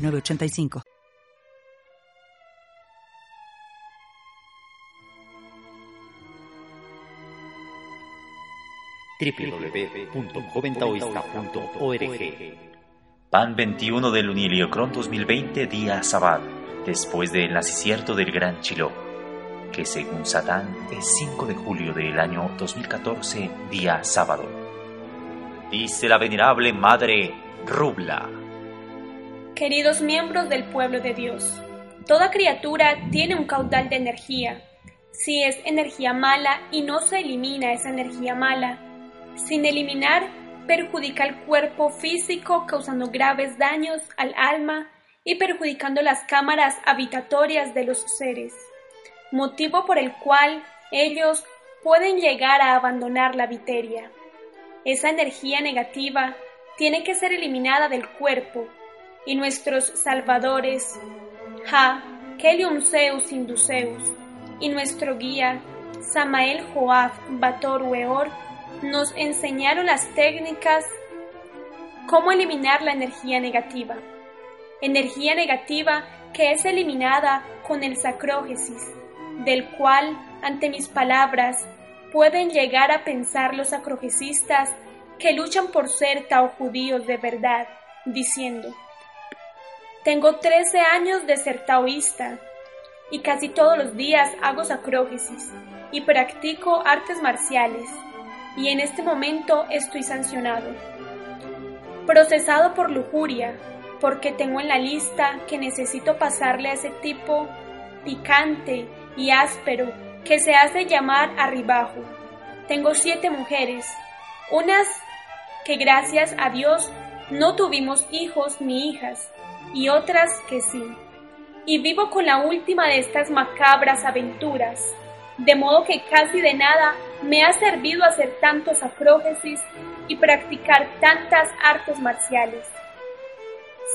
985. www.joventaoísta.org Pan 21 del Uniliocron 2020, día sábado, después del nacimiento del Gran Chilo, que según Satán es 5 de julio del año 2014, día sábado. Dice la venerable Madre Rubla. Queridos miembros del pueblo de Dios, toda criatura tiene un caudal de energía. Si es energía mala y no se elimina esa energía mala, sin eliminar perjudica el cuerpo físico causando graves daños al alma y perjudicando las cámaras habitatorias de los seres, motivo por el cual ellos pueden llegar a abandonar la viteria. Esa energía negativa tiene que ser eliminada del cuerpo y nuestros salvadores, Ja, Kelium Zeus Induceus, y nuestro guía, Samael Joab Bator Weor, nos enseñaron las técnicas cómo eliminar la energía negativa. Energía negativa que es eliminada con el sacrógesis, del cual, ante mis palabras, pueden llegar a pensar los sacrogesistas que luchan por ser tao judíos de verdad, diciendo, tengo 13 años de ser taoísta y casi todos los días hago sacrógesis y practico artes marciales y en este momento estoy sancionado. Procesado por lujuria porque tengo en la lista que necesito pasarle a ese tipo picante y áspero que se hace llamar arribajo. Tengo siete mujeres, unas que gracias a Dios no tuvimos hijos ni hijas, y otras que sí. Y vivo con la última de estas macabras aventuras, de modo que casi de nada me ha servido hacer tantos acrógesis y practicar tantas artes marciales.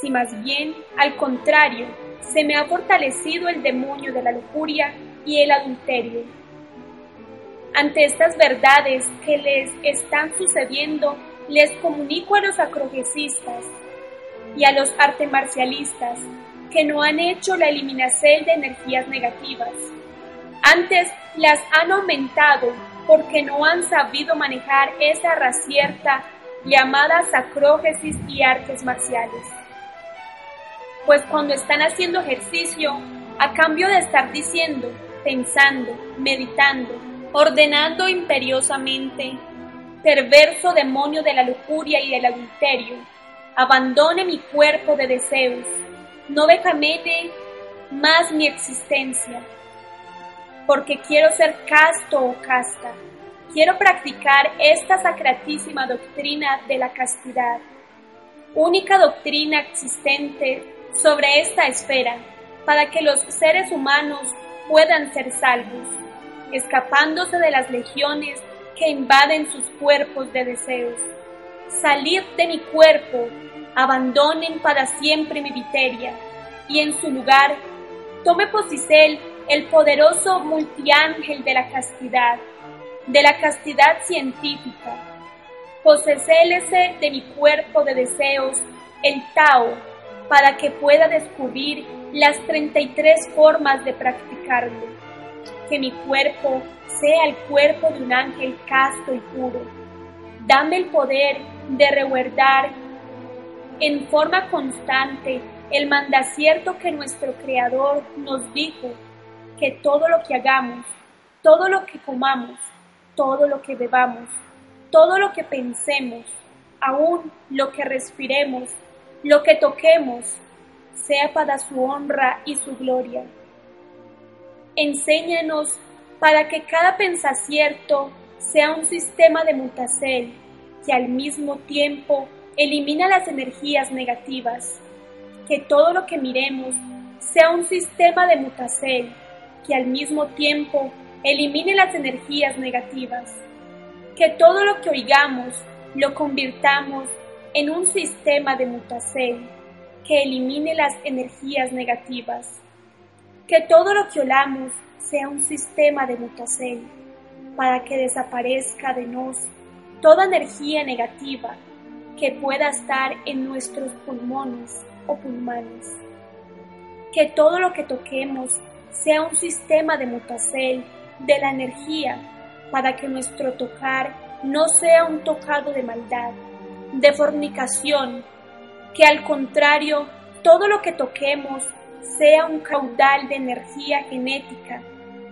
Si más bien, al contrario, se me ha fortalecido el demonio de la lujuria y el adulterio. Ante estas verdades que les están sucediendo, les comunico a los acrogesistas y a los artes marcialistas que no han hecho la eliminación de energías negativas. Antes las han aumentado porque no han sabido manejar esa racierta llamada sacrógesis y artes marciales. Pues cuando están haciendo ejercicio, a cambio de estar diciendo, pensando, meditando, ordenando imperiosamente, perverso demonio de la lujuria y del adulterio, abandone mi cuerpo de deseos, no becamete más mi existencia, porque quiero ser casto o casta, quiero practicar esta sacratísima doctrina de la castidad, única doctrina existente sobre esta esfera, para que los seres humanos puedan ser salvos, escapándose de las legiones que invaden sus cuerpos de deseos. Salid de mi cuerpo abandonen para siempre mi viteria, y en su lugar tome Posicel el poderoso multiángel de la castidad, de la castidad científica. Posecélese de mi cuerpo de deseos el Tao, para que pueda descubrir las 33 formas de practicarlo. Que mi cuerpo sea el cuerpo de un ángel casto y puro. Dame el poder de reguardar en forma constante el mandacierto que nuestro Creador nos dijo que todo lo que hagamos, todo lo que comamos, todo lo que bebamos, todo lo que pensemos, aún lo que respiremos, lo que toquemos, sea para su honra y su gloria. Enséñanos para que cada pensacierto sea un sistema de mutacel que al mismo tiempo elimina las energías negativas. que todo lo que miremos sea un sistema de mutacel que al mismo tiempo elimine las energías negativas. Que todo lo que oigamos lo convirtamos en un sistema de mutacel que elimine las energías negativas. Que todo lo que olamos sea un sistema de mutacel para que desaparezca de nos toda energía negativa que pueda estar en nuestros pulmones o pulmones. Que todo lo que toquemos sea un sistema de mutacel de la energía para que nuestro tocar no sea un tocado de maldad, de fornicación, que al contrario todo lo que toquemos sea un caudal de energía genética,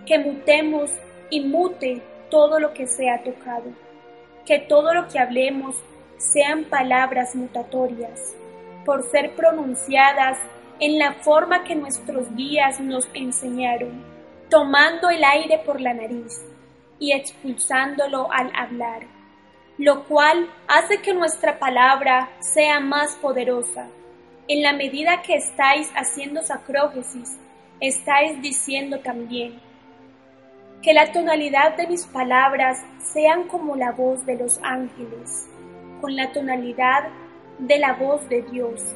que mutemos y mute todo lo que sea tocado, que todo lo que hablemos sean palabras mutatorias, por ser pronunciadas en la forma que nuestros guías nos enseñaron, tomando el aire por la nariz y expulsándolo al hablar, lo cual hace que nuestra palabra sea más poderosa. En la medida que estáis haciendo sacrógesis, estáis diciendo también, que la tonalidad de mis palabras sean como la voz de los ángeles, con la tonalidad de la voz de Dios.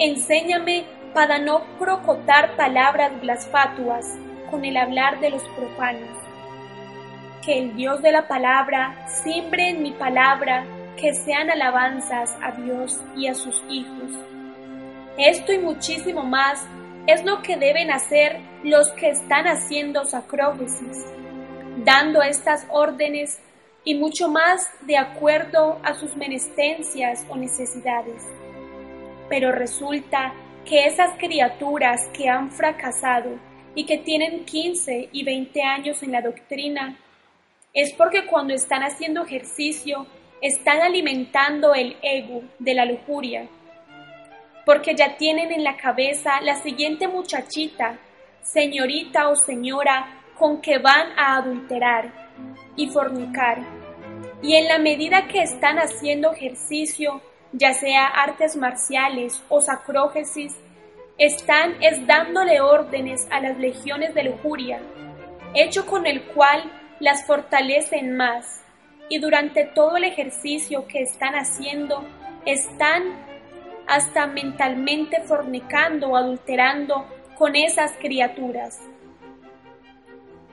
Enséñame para no procotar palabras blasfatuas con el hablar de los profanos. Que el Dios de la palabra siembre en mi palabra que sean alabanzas a Dios y a sus hijos. Esto y muchísimo más es lo que deben hacer los que están haciendo sacrógesis, dando estas órdenes y mucho más de acuerdo a sus menestencias o necesidades. Pero resulta que esas criaturas que han fracasado y que tienen 15 y 20 años en la doctrina, es porque cuando están haciendo ejercicio están alimentando el ego de la lujuria, porque ya tienen en la cabeza la siguiente muchachita, señorita o señora con que van a adulterar y fornicar. Y en la medida que están haciendo ejercicio, ya sea artes marciales o sacrógesis, están es dándole órdenes a las legiones de lujuria, hecho con el cual las fortalecen más, y durante todo el ejercicio que están haciendo, están hasta mentalmente fornicando o adulterando con esas criaturas.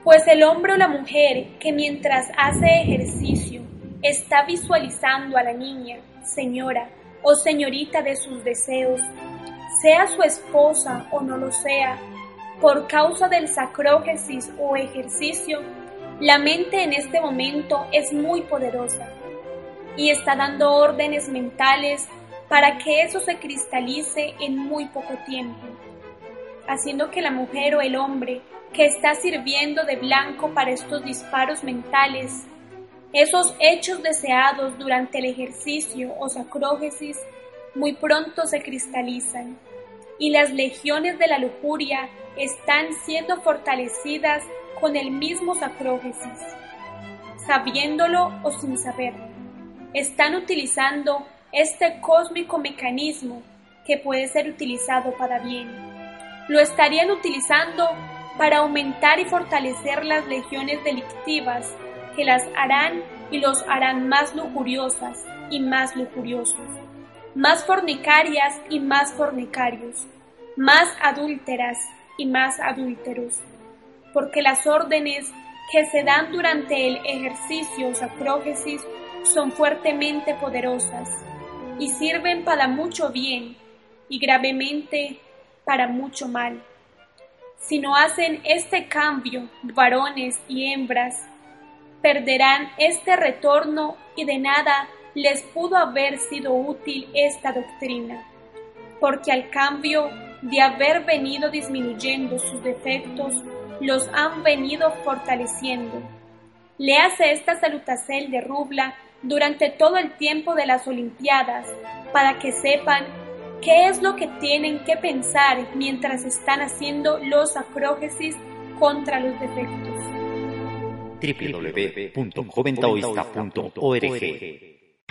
Pues el hombre o la mujer que mientras hace ejercicio está visualizando a la niña, señora o señorita de sus deseos, sea su esposa o no lo sea, por causa del sacrógesis o ejercicio, la mente en este momento es muy poderosa y está dando órdenes mentales para que eso se cristalice en muy poco tiempo, haciendo que la mujer o el hombre que está sirviendo de blanco para estos disparos mentales, esos hechos deseados durante el ejercicio o sacrógesis, muy pronto se cristalizan y las legiones de la lujuria están siendo fortalecidas con el mismo sacrógesis, sabiéndolo o sin saberlo. Están utilizando este cósmico mecanismo que puede ser utilizado para bien. Lo estarían utilizando para aumentar y fortalecer las legiones delictivas que las harán y los harán más lujuriosas y más lujuriosos, más fornicarias y más fornicarios, más adúlteras y más adúlteros, porque las órdenes que se dan durante el ejercicio o sacrógesis son fuertemente poderosas y sirven para mucho bien y gravemente para mucho mal. Si no hacen este cambio, varones y hembras, perderán este retorno y de nada les pudo haber sido útil esta doctrina, porque al cambio de haber venido disminuyendo sus defectos, los han venido fortaleciendo. Le hace esta salutacel de Rubla durante todo el tiempo de las Olimpiadas para que sepan qué es lo que tienen que pensar mientras están haciendo los acrógesis contra los defectos. www.joventaoísta.org